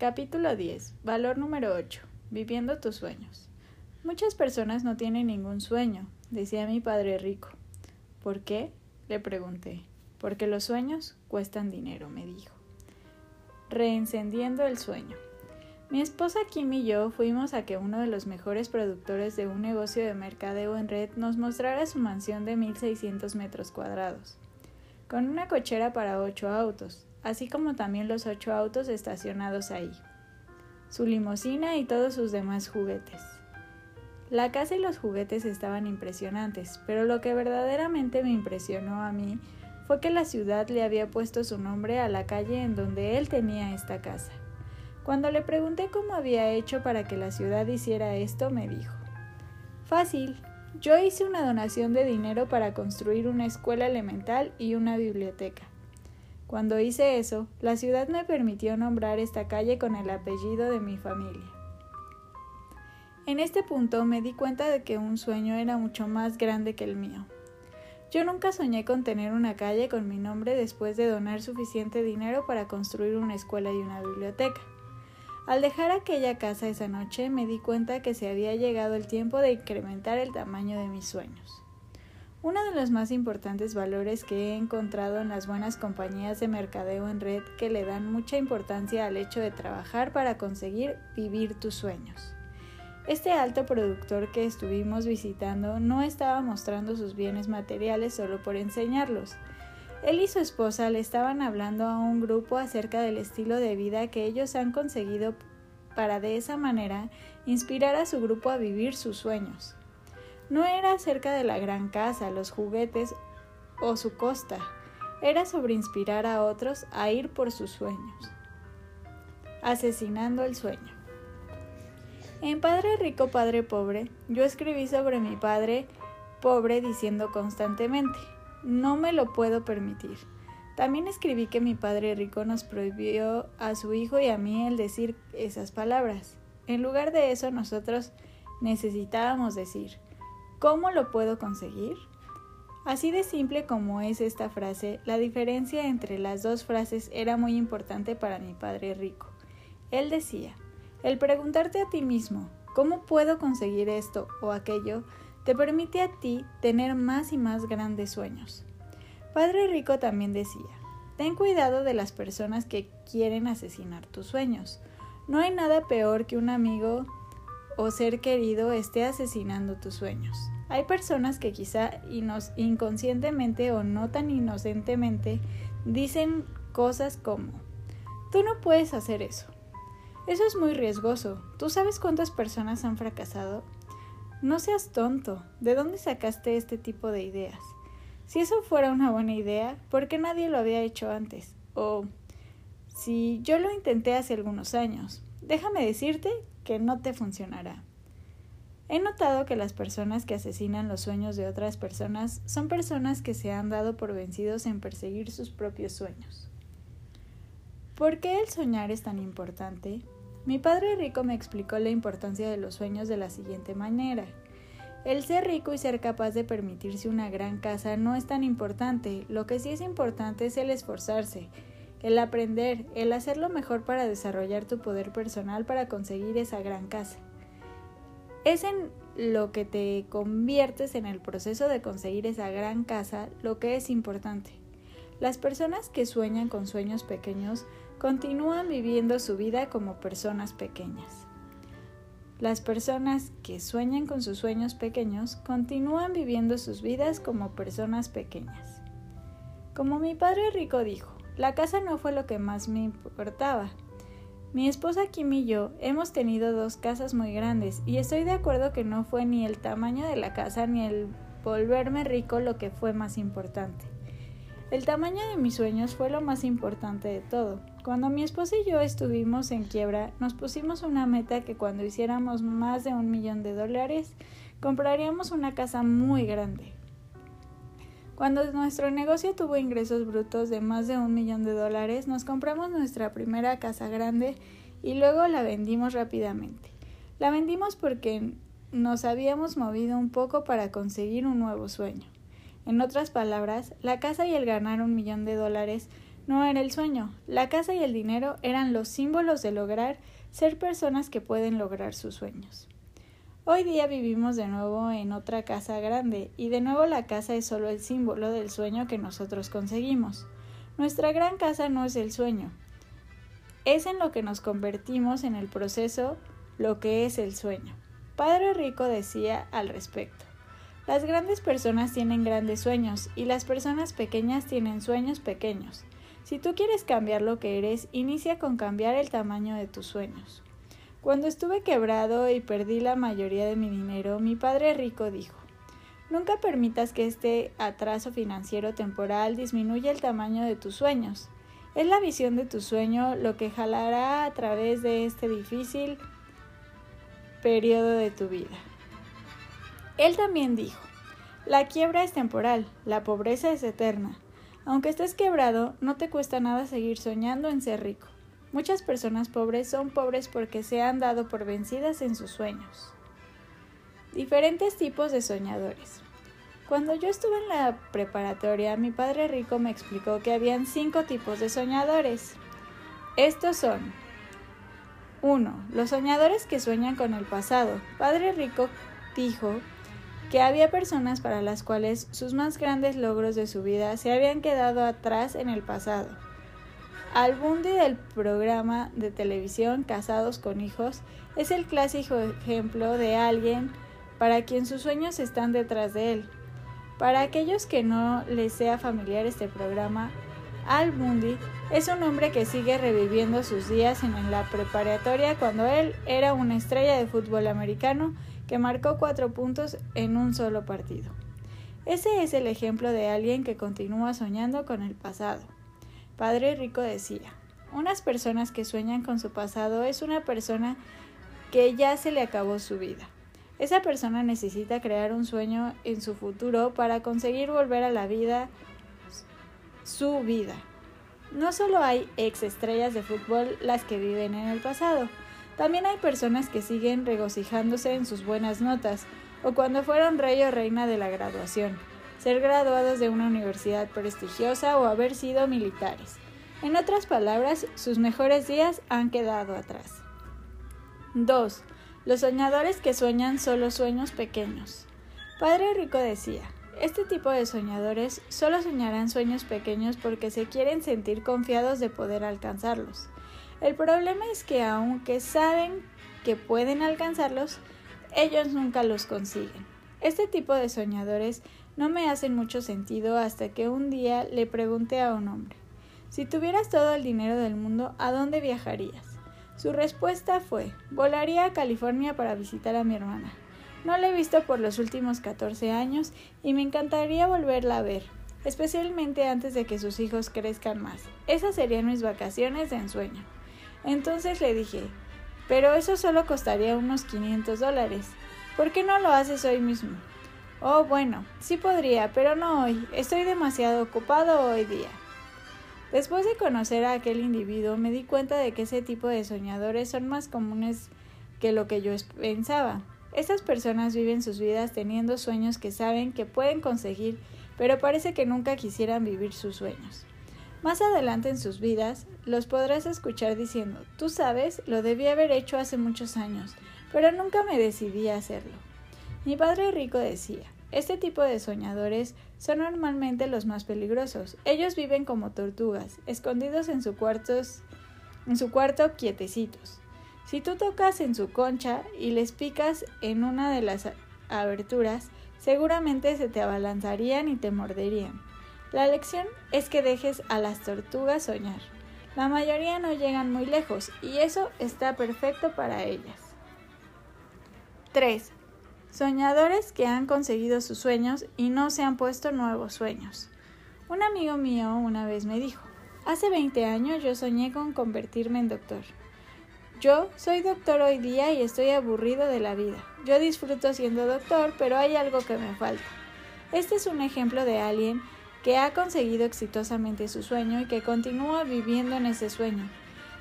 Capítulo 10. Valor número 8. Viviendo tus sueños. Muchas personas no tienen ningún sueño, decía mi padre rico. ¿Por qué? le pregunté. Porque los sueños cuestan dinero, me dijo. Reencendiendo el sueño. Mi esposa Kim y yo fuimos a que uno de los mejores productores de un negocio de mercadeo en red nos mostrara su mansión de 1600 metros cuadrados, con una cochera para ocho autos, así como también los ocho autos estacionados ahí, su limusina y todos sus demás juguetes. La casa y los juguetes estaban impresionantes, pero lo que verdaderamente me impresionó a mí fue que la ciudad le había puesto su nombre a la calle en donde él tenía esta casa. Cuando le pregunté cómo había hecho para que la ciudad hiciera esto, me dijo, Fácil, yo hice una donación de dinero para construir una escuela elemental y una biblioteca. Cuando hice eso, la ciudad me permitió nombrar esta calle con el apellido de mi familia. En este punto me di cuenta de que un sueño era mucho más grande que el mío. Yo nunca soñé con tener una calle con mi nombre después de donar suficiente dinero para construir una escuela y una biblioteca. Al dejar aquella casa esa noche me di cuenta que se había llegado el tiempo de incrementar el tamaño de mis sueños. Uno de los más importantes valores que he encontrado en las buenas compañías de mercadeo en red que le dan mucha importancia al hecho de trabajar para conseguir vivir tus sueños. Este alto productor que estuvimos visitando no estaba mostrando sus bienes materiales solo por enseñarlos, él y su esposa le estaban hablando a un grupo acerca del estilo de vida que ellos han conseguido para de esa manera inspirar a su grupo a vivir sus sueños. No era acerca de la gran casa, los juguetes o su costa, era sobre inspirar a otros a ir por sus sueños. Asesinando el sueño. En Padre Rico, Padre Pobre, yo escribí sobre mi padre pobre diciendo constantemente, no me lo puedo permitir. También escribí que mi padre rico nos prohibió a su hijo y a mí el decir esas palabras. En lugar de eso nosotros necesitábamos decir, ¿cómo lo puedo conseguir? Así de simple como es esta frase, la diferencia entre las dos frases era muy importante para mi padre rico. Él decía, el preguntarte a ti mismo, ¿cómo puedo conseguir esto o aquello? te permite a ti tener más y más grandes sueños. Padre Rico también decía, ten cuidado de las personas que quieren asesinar tus sueños. No hay nada peor que un amigo o ser querido esté asesinando tus sueños. Hay personas que quizá inconscientemente o no tan inocentemente dicen cosas como, tú no puedes hacer eso. Eso es muy riesgoso. ¿Tú sabes cuántas personas han fracasado? No seas tonto. ¿De dónde sacaste este tipo de ideas? Si eso fuera una buena idea, ¿por qué nadie lo había hecho antes? O si yo lo intenté hace algunos años, déjame decirte que no te funcionará. He notado que las personas que asesinan los sueños de otras personas son personas que se han dado por vencidos en perseguir sus propios sueños. ¿Por qué el soñar es tan importante? Mi padre rico me explicó la importancia de los sueños de la siguiente manera. El ser rico y ser capaz de permitirse una gran casa no es tan importante, lo que sí es importante es el esforzarse, el aprender, el hacer lo mejor para desarrollar tu poder personal para conseguir esa gran casa. Es en lo que te conviertes en el proceso de conseguir esa gran casa lo que es importante. Las personas que sueñan con sueños pequeños continúan viviendo su vida como personas pequeñas. Las personas que sueñan con sus sueños pequeños continúan viviendo sus vidas como personas pequeñas. Como mi padre rico dijo, la casa no fue lo que más me importaba. Mi esposa Kim y yo hemos tenido dos casas muy grandes y estoy de acuerdo que no fue ni el tamaño de la casa ni el volverme rico lo que fue más importante. El tamaño de mis sueños fue lo más importante de todo. Cuando mi esposa y yo estuvimos en quiebra, nos pusimos una meta que cuando hiciéramos más de un millón de dólares, compraríamos una casa muy grande. Cuando nuestro negocio tuvo ingresos brutos de más de un millón de dólares, nos compramos nuestra primera casa grande y luego la vendimos rápidamente. La vendimos porque nos habíamos movido un poco para conseguir un nuevo sueño. En otras palabras, la casa y el ganar un millón de dólares no era el sueño. La casa y el dinero eran los símbolos de lograr ser personas que pueden lograr sus sueños. Hoy día vivimos de nuevo en otra casa grande y de nuevo la casa es solo el símbolo del sueño que nosotros conseguimos. Nuestra gran casa no es el sueño, es en lo que nos convertimos en el proceso lo que es el sueño. Padre Rico decía al respecto. Las grandes personas tienen grandes sueños y las personas pequeñas tienen sueños pequeños. Si tú quieres cambiar lo que eres, inicia con cambiar el tamaño de tus sueños. Cuando estuve quebrado y perdí la mayoría de mi dinero, mi padre rico dijo, Nunca permitas que este atraso financiero temporal disminuya el tamaño de tus sueños. Es la visión de tu sueño lo que jalará a través de este difícil periodo de tu vida. Él también dijo, la quiebra es temporal, la pobreza es eterna. Aunque estés quebrado, no te cuesta nada seguir soñando en ser rico. Muchas personas pobres son pobres porque se han dado por vencidas en sus sueños. Diferentes tipos de soñadores. Cuando yo estuve en la preparatoria, mi padre rico me explicó que habían cinco tipos de soñadores. Estos son 1. Los soñadores que sueñan con el pasado. Padre rico dijo que había personas para las cuales sus más grandes logros de su vida se habían quedado atrás en el pasado. Al Bundy del programa de televisión Casados con Hijos es el clásico ejemplo de alguien para quien sus sueños están detrás de él. Para aquellos que no les sea familiar este programa, Al Bundy es un hombre que sigue reviviendo sus días en la preparatoria cuando él era una estrella de fútbol americano que marcó cuatro puntos en un solo partido. Ese es el ejemplo de alguien que continúa soñando con el pasado. Padre Rico decía, unas personas que sueñan con su pasado es una persona que ya se le acabó su vida. Esa persona necesita crear un sueño en su futuro para conseguir volver a la vida, su vida. No solo hay ex estrellas de fútbol las que viven en el pasado, también hay personas que siguen regocijándose en sus buenas notas, o cuando fueron rey o reina de la graduación, ser graduados de una universidad prestigiosa o haber sido militares. En otras palabras, sus mejores días han quedado atrás. 2. Los soñadores que sueñan solo sueños pequeños. Padre Rico decía, este tipo de soñadores solo soñarán sueños pequeños porque se quieren sentir confiados de poder alcanzarlos. El problema es que aunque saben que pueden alcanzarlos, ellos nunca los consiguen. Este tipo de soñadores no me hacen mucho sentido hasta que un día le pregunté a un hombre, si tuvieras todo el dinero del mundo, ¿a dónde viajarías? Su respuesta fue, volaría a California para visitar a mi hermana. No la he visto por los últimos 14 años y me encantaría volverla a ver, especialmente antes de que sus hijos crezcan más. Esas serían mis vacaciones de ensueño. Entonces le dije, pero eso solo costaría unos 500 dólares. ¿Por qué no lo haces hoy mismo? Oh, bueno, sí podría, pero no hoy. Estoy demasiado ocupado hoy día. Después de conocer a aquel individuo, me di cuenta de que ese tipo de soñadores son más comunes que lo que yo pensaba. Estas personas viven sus vidas teniendo sueños que saben que pueden conseguir, pero parece que nunca quisieran vivir sus sueños. Más adelante en sus vidas los podrás escuchar diciendo, tú sabes, lo debí haber hecho hace muchos años, pero nunca me decidí a hacerlo. Mi padre rico decía, este tipo de soñadores son normalmente los más peligrosos. Ellos viven como tortugas, escondidos en, su cuartos, en su cuarto quietecitos. Si tú tocas en su concha y les picas en una de las aberturas, seguramente se te abalanzarían y te morderían. La lección es que dejes a las tortugas soñar. La mayoría no llegan muy lejos y eso está perfecto para ellas. 3. Soñadores que han conseguido sus sueños y no se han puesto nuevos sueños. Un amigo mío una vez me dijo, hace 20 años yo soñé con convertirme en doctor. Yo soy doctor hoy día y estoy aburrido de la vida. Yo disfruto siendo doctor, pero hay algo que me falta. Este es un ejemplo de alguien que ha conseguido exitosamente su sueño y que continúa viviendo en ese sueño.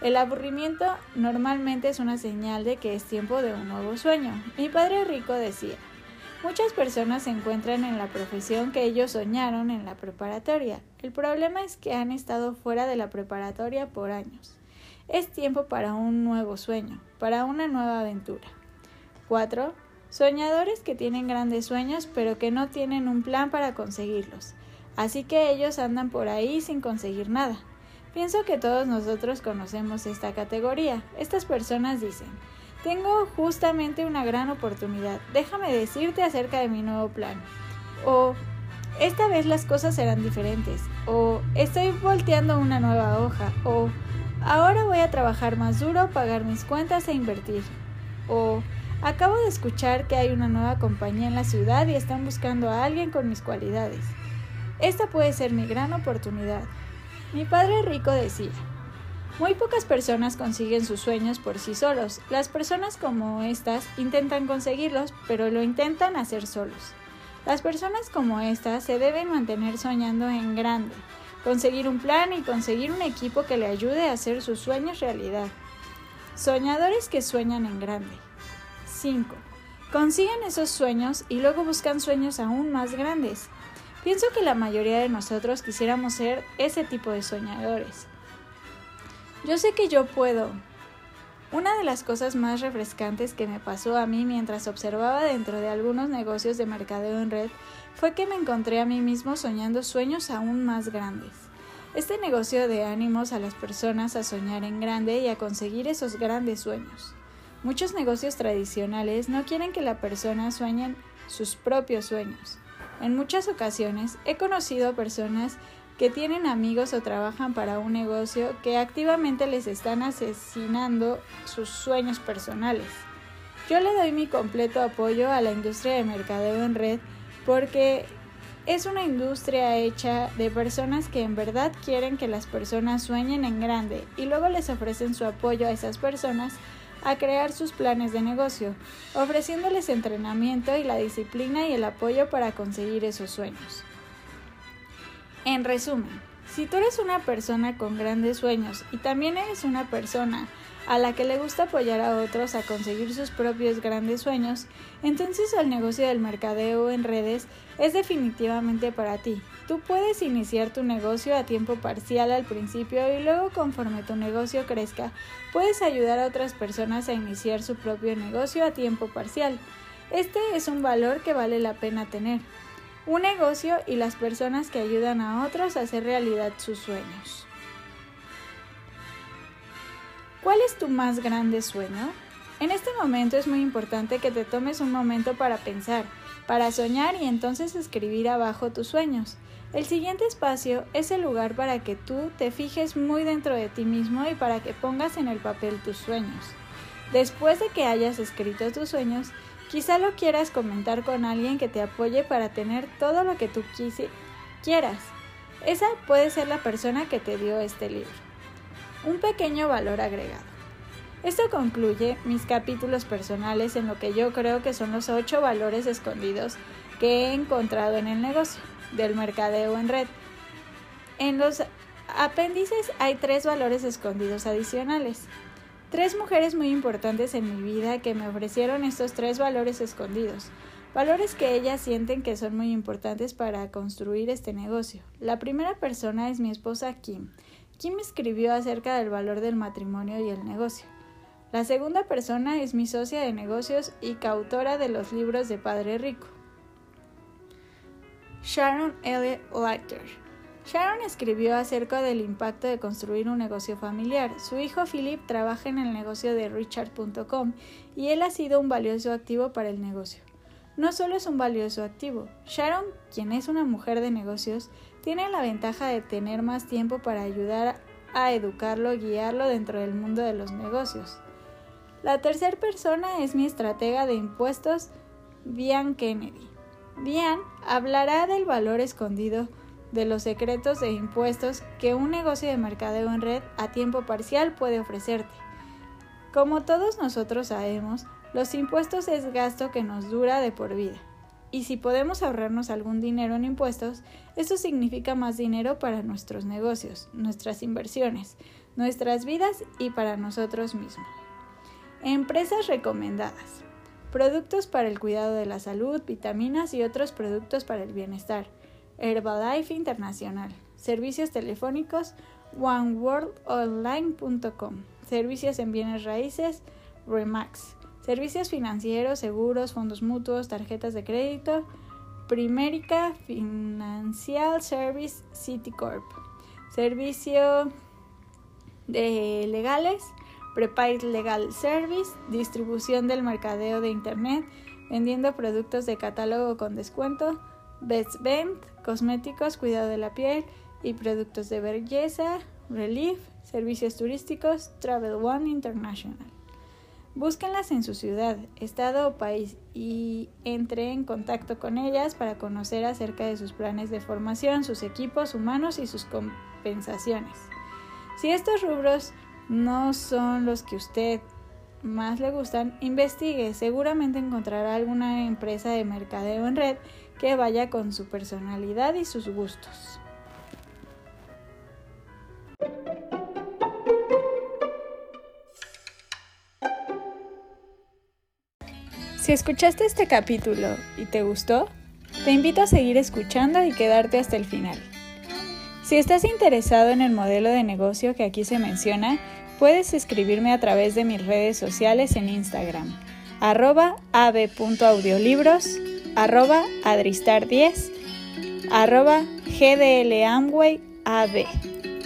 El aburrimiento normalmente es una señal de que es tiempo de un nuevo sueño. Mi padre rico decía, Muchas personas se encuentran en la profesión que ellos soñaron en la preparatoria. El problema es que han estado fuera de la preparatoria por años. Es tiempo para un nuevo sueño, para una nueva aventura. 4. Soñadores que tienen grandes sueños pero que no tienen un plan para conseguirlos. Así que ellos andan por ahí sin conseguir nada. Pienso que todos nosotros conocemos esta categoría. Estas personas dicen, tengo justamente una gran oportunidad, déjame decirte acerca de mi nuevo plan. O, esta vez las cosas serán diferentes. O, estoy volteando una nueva hoja. O, ahora voy a trabajar más duro, pagar mis cuentas e invertir. O, acabo de escuchar que hay una nueva compañía en la ciudad y están buscando a alguien con mis cualidades. Esta puede ser mi gran oportunidad. Mi padre rico decía, muy pocas personas consiguen sus sueños por sí solos. Las personas como estas intentan conseguirlos, pero lo intentan hacer solos. Las personas como estas se deben mantener soñando en grande, conseguir un plan y conseguir un equipo que le ayude a hacer sus sueños realidad. Soñadores que sueñan en grande. 5. Consiguen esos sueños y luego buscan sueños aún más grandes. Pienso que la mayoría de nosotros quisiéramos ser ese tipo de soñadores. Yo sé que yo puedo. Una de las cosas más refrescantes que me pasó a mí mientras observaba dentro de algunos negocios de mercadeo en red fue que me encontré a mí mismo soñando sueños aún más grandes. Este negocio de ánimos a las personas a soñar en grande y a conseguir esos grandes sueños. Muchos negocios tradicionales no quieren que la persona sueñe sus propios sueños. En muchas ocasiones he conocido personas que tienen amigos o trabajan para un negocio que activamente les están asesinando sus sueños personales. Yo le doy mi completo apoyo a la industria de mercadeo en red porque es una industria hecha de personas que en verdad quieren que las personas sueñen en grande y luego les ofrecen su apoyo a esas personas a crear sus planes de negocio, ofreciéndoles entrenamiento y la disciplina y el apoyo para conseguir esos sueños. En resumen, si tú eres una persona con grandes sueños y también eres una persona a la que le gusta apoyar a otros a conseguir sus propios grandes sueños, entonces el negocio del mercadeo en redes es definitivamente para ti. Tú puedes iniciar tu negocio a tiempo parcial al principio y luego conforme tu negocio crezca, puedes ayudar a otras personas a iniciar su propio negocio a tiempo parcial. Este es un valor que vale la pena tener. Un negocio y las personas que ayudan a otros a hacer realidad sus sueños. ¿Cuál es tu más grande sueño? En este momento es muy importante que te tomes un momento para pensar, para soñar y entonces escribir abajo tus sueños. El siguiente espacio es el lugar para que tú te fijes muy dentro de ti mismo y para que pongas en el papel tus sueños. Después de que hayas escrito tus sueños, quizá lo quieras comentar con alguien que te apoye para tener todo lo que tú quieras. Esa puede ser la persona que te dio este libro. Un pequeño valor agregado. Esto concluye mis capítulos personales en lo que yo creo que son los ocho valores escondidos que he encontrado en el negocio del mercadeo en red. En los apéndices hay tres valores escondidos adicionales. Tres mujeres muy importantes en mi vida que me ofrecieron estos tres valores escondidos. Valores que ellas sienten que son muy importantes para construir este negocio. La primera persona es mi esposa Kim. Kim escribió acerca del valor del matrimonio y el negocio. La segunda persona es mi socia de negocios y coautora de los libros de Padre Rico. Sharon L. Leiter. Sharon escribió acerca del impacto de construir un negocio familiar. Su hijo Philip trabaja en el negocio de Richard.com y él ha sido un valioso activo para el negocio. No solo es un valioso activo, Sharon, quien es una mujer de negocios, tiene la ventaja de tener más tiempo para ayudar a educarlo, guiarlo dentro del mundo de los negocios. La tercera persona es mi estratega de impuestos, Diane Kennedy. Diane hablará del valor escondido de los secretos de impuestos que un negocio de mercadeo en red a tiempo parcial puede ofrecerte. Como todos nosotros sabemos, los impuestos es gasto que nos dura de por vida. Y si podemos ahorrarnos algún dinero en impuestos, esto significa más dinero para nuestros negocios, nuestras inversiones, nuestras vidas y para nosotros mismos. Empresas recomendadas. Productos para el cuidado de la salud, vitaminas y otros productos para el bienestar. Herbalife Internacional. Servicios telefónicos oneworldonline.com. Servicios en bienes raíces Remax. Servicios financieros, seguros, fondos mutuos, tarjetas de crédito Primerica Financial Service Citicorp. Servicio de legales Prepaid Legal Service, distribución del mercadeo de Internet, vendiendo productos de catálogo con descuento, Best Vent, cosméticos, cuidado de la piel y productos de belleza, Relief, servicios turísticos, Travel One International. Búsquenlas en su ciudad, estado o país y entre en contacto con ellas para conocer acerca de sus planes de formación, sus equipos humanos y sus compensaciones. Si estos rubros no son los que usted más le gustan, investigue. Seguramente encontrará alguna empresa de mercadeo en red que vaya con su personalidad y sus gustos. Si escuchaste este capítulo y te gustó, te invito a seguir escuchando y quedarte hasta el final. Si estás interesado en el modelo de negocio que aquí se menciona, puedes escribirme a través de mis redes sociales en Instagram, arroba arroba adristar10, arroba gdlamwayab.